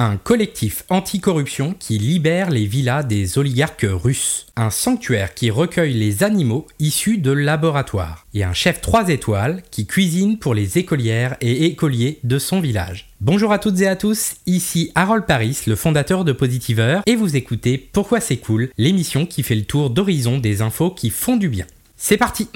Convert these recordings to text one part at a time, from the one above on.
Un collectif anticorruption qui libère les villas des oligarques russes. Un sanctuaire qui recueille les animaux issus de laboratoires. Et un chef 3 étoiles qui cuisine pour les écolières et écoliers de son village. Bonjour à toutes et à tous, ici Harold Paris, le fondateur de Positiver, et vous écoutez Pourquoi c'est cool, l'émission qui fait le tour d'horizon des infos qui font du bien. C'est parti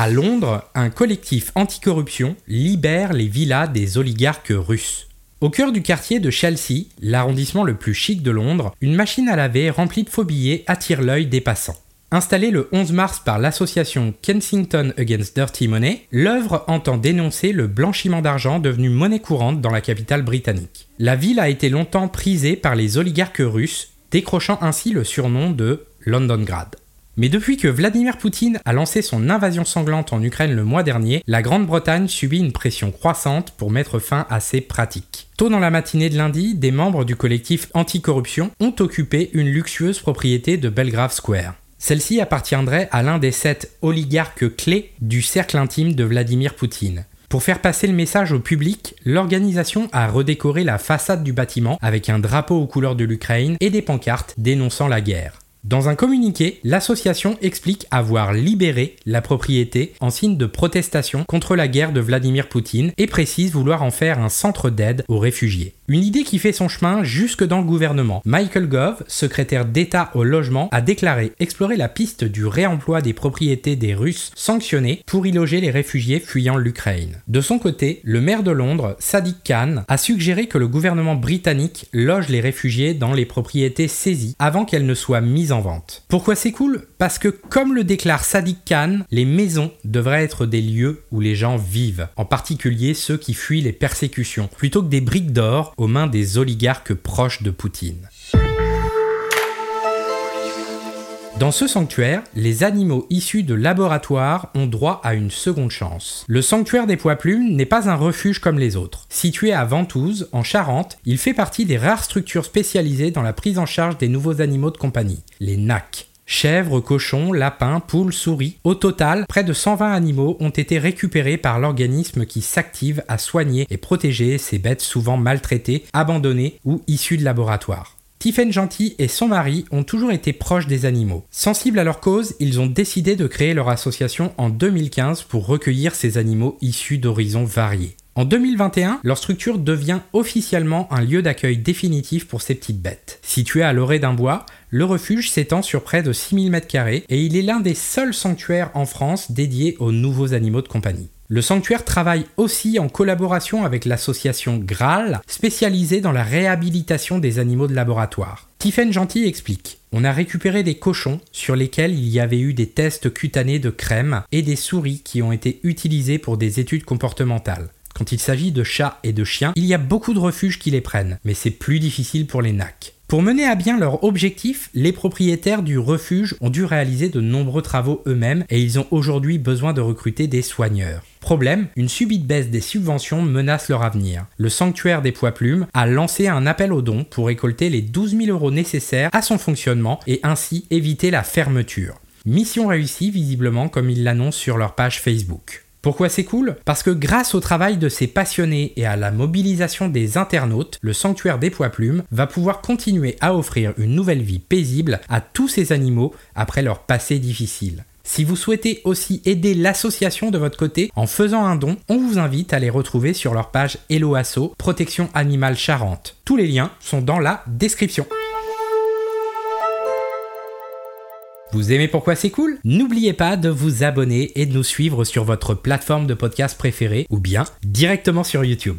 À Londres, un collectif anticorruption libère les villas des oligarques russes. Au cœur du quartier de Chelsea, l'arrondissement le plus chic de Londres, une machine à laver remplie de faux billets attire l'œil des passants. Installée le 11 mars par l'association Kensington Against Dirty Money, l'œuvre entend dénoncer le blanchiment d'argent devenu monnaie courante dans la capitale britannique. La ville a été longtemps prisée par les oligarques russes, décrochant ainsi le surnom de Londongrad. Mais depuis que Vladimir Poutine a lancé son invasion sanglante en Ukraine le mois dernier, la Grande-Bretagne subit une pression croissante pour mettre fin à ces pratiques. Tôt dans la matinée de lundi, des membres du collectif anticorruption ont occupé une luxueuse propriété de Belgrave Square. Celle-ci appartiendrait à l'un des sept oligarques clés du cercle intime de Vladimir Poutine. Pour faire passer le message au public, l'organisation a redécoré la façade du bâtiment avec un drapeau aux couleurs de l'Ukraine et des pancartes dénonçant la guerre. Dans un communiqué, l'association explique avoir libéré la propriété en signe de protestation contre la guerre de Vladimir Poutine et précise vouloir en faire un centre d'aide aux réfugiés. Une idée qui fait son chemin jusque dans le gouvernement. Michael Gove, secrétaire d'État au logement, a déclaré explorer la piste du réemploi des propriétés des Russes sanctionnés pour y loger les réfugiés fuyant l'Ukraine. De son côté, le maire de Londres, Sadiq Khan, a suggéré que le gouvernement britannique loge les réfugiés dans les propriétés saisies avant qu'elles ne soient mises en vente. Pourquoi c'est cool? Parce que comme le déclare Sadiq Khan, les maisons devraient être des lieux où les gens vivent, en particulier ceux qui fuient les persécutions, plutôt que des briques d'or aux mains des oligarques proches de Poutine. Dans ce sanctuaire, les animaux issus de laboratoires ont droit à une seconde chance. Le sanctuaire des poids plumes n'est pas un refuge comme les autres. Situé à Ventouses, en Charente, il fait partie des rares structures spécialisées dans la prise en charge des nouveaux animaux de compagnie, les NAC. Chèvres, cochons, lapins, poules, souris. Au total, près de 120 animaux ont été récupérés par l'organisme qui s'active à soigner et protéger ces bêtes souvent maltraitées, abandonnées ou issues de laboratoires. Tiffen Gentil et son mari ont toujours été proches des animaux. Sensibles à leur cause, ils ont décidé de créer leur association en 2015 pour recueillir ces animaux issus d'horizons variés. En 2021, leur structure devient officiellement un lieu d'accueil définitif pour ces petites bêtes. Situé à l'orée d'un bois, le refuge s'étend sur près de 6000 m2 et il est l'un des seuls sanctuaires en France dédiés aux nouveaux animaux de compagnie. Le sanctuaire travaille aussi en collaboration avec l'association Graal, spécialisée dans la réhabilitation des animaux de laboratoire. Tiffen Gentil explique On a récupéré des cochons sur lesquels il y avait eu des tests cutanés de crème et des souris qui ont été utilisés pour des études comportementales. Quand il s'agit de chats et de chiens, il y a beaucoup de refuges qui les prennent, mais c'est plus difficile pour les NAC. Pour mener à bien leur objectif, les propriétaires du refuge ont dû réaliser de nombreux travaux eux-mêmes et ils ont aujourd'hui besoin de recruter des soigneurs. Problème, une subite baisse des subventions menace leur avenir. Le sanctuaire des poids plumes a lancé un appel aux dons pour récolter les 12 000 euros nécessaires à son fonctionnement et ainsi éviter la fermeture. Mission réussie visiblement comme ils l'annoncent sur leur page Facebook. Pourquoi c'est cool? Parce que grâce au travail de ces passionnés et à la mobilisation des internautes, le sanctuaire des poids plumes va pouvoir continuer à offrir une nouvelle vie paisible à tous ces animaux après leur passé difficile. Si vous souhaitez aussi aider l'association de votre côté en faisant un don, on vous invite à les retrouver sur leur page Hello Protection Animale Charente. Tous les liens sont dans la description. Vous aimez pourquoi c'est cool? N'oubliez pas de vous abonner et de nous suivre sur votre plateforme de podcast préférée ou bien directement sur YouTube.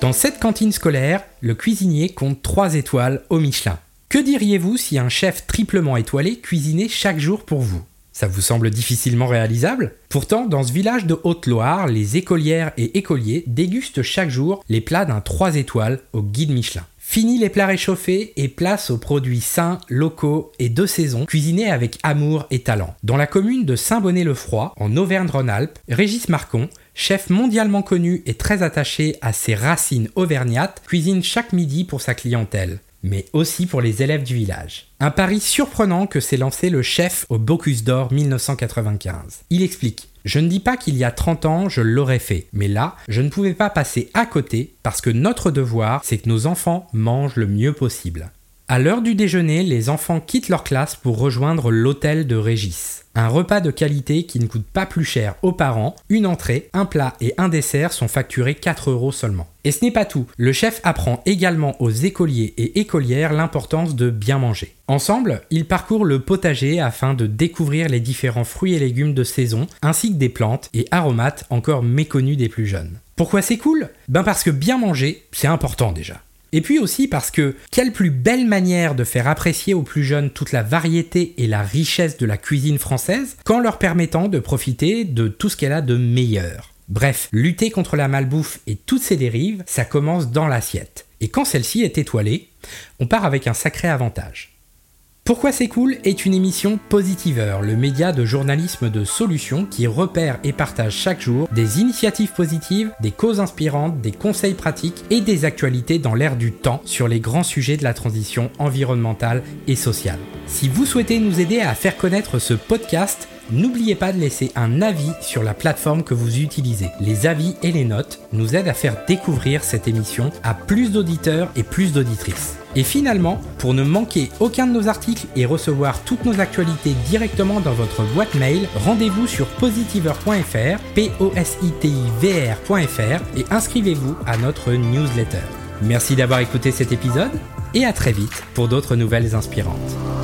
Dans cette cantine scolaire, le cuisinier compte 3 étoiles au Michelin. Que diriez-vous si un chef triplement étoilé cuisinait chaque jour pour vous? Ça vous semble difficilement réalisable? Pourtant, dans ce village de Haute-Loire, les écolières et écoliers dégustent chaque jour les plats d'un 3 étoiles au guide Michelin. Fini les plats réchauffés et place aux produits sains, locaux et de saison, cuisinés avec amour et talent. Dans la commune de Saint-Bonnet-le-Froid, en Auvergne-Rhône-Alpes, Régis Marcon, chef mondialement connu et très attaché à ses racines auvergnates, cuisine chaque midi pour sa clientèle mais aussi pour les élèves du village. Un pari surprenant que s'est lancé le chef au Bocuse d'Or 1995. Il explique je ne dis pas qu'il y a 30 ans, je l'aurais fait, mais là, je ne pouvais pas passer à côté parce que notre devoir, c'est que nos enfants mangent le mieux possible. À l'heure du déjeuner, les enfants quittent leur classe pour rejoindre l'hôtel de Régis. Un repas de qualité qui ne coûte pas plus cher aux parents, une entrée, un plat et un dessert sont facturés 4 euros seulement. Et ce n'est pas tout, le chef apprend également aux écoliers et écolières l'importance de bien manger. Ensemble, ils parcourent le potager afin de découvrir les différents fruits et légumes de saison, ainsi que des plantes et aromates encore méconnus des plus jeunes. Pourquoi c'est cool? Ben parce que bien manger, c'est important déjà. Et puis aussi parce que quelle plus belle manière de faire apprécier aux plus jeunes toute la variété et la richesse de la cuisine française qu'en leur permettant de profiter de tout ce qu'elle a de meilleur. Bref, lutter contre la malbouffe et toutes ses dérives, ça commence dans l'assiette. Et quand celle-ci est étoilée, on part avec un sacré avantage. Pourquoi c'est cool est une émission Positiveur, le média de journalisme de solutions qui repère et partage chaque jour des initiatives positives, des causes inspirantes, des conseils pratiques et des actualités dans l'ère du temps sur les grands sujets de la transition environnementale et sociale. Si vous souhaitez nous aider à faire connaître ce podcast, N'oubliez pas de laisser un avis sur la plateforme que vous utilisez. Les avis et les notes nous aident à faire découvrir cette émission à plus d'auditeurs et plus d'auditrices. Et finalement, pour ne manquer aucun de nos articles et recevoir toutes nos actualités directement dans votre boîte mail, rendez-vous sur positiver.fr, p et inscrivez-vous à notre newsletter. Merci d'avoir écouté cet épisode et à très vite pour d'autres nouvelles inspirantes.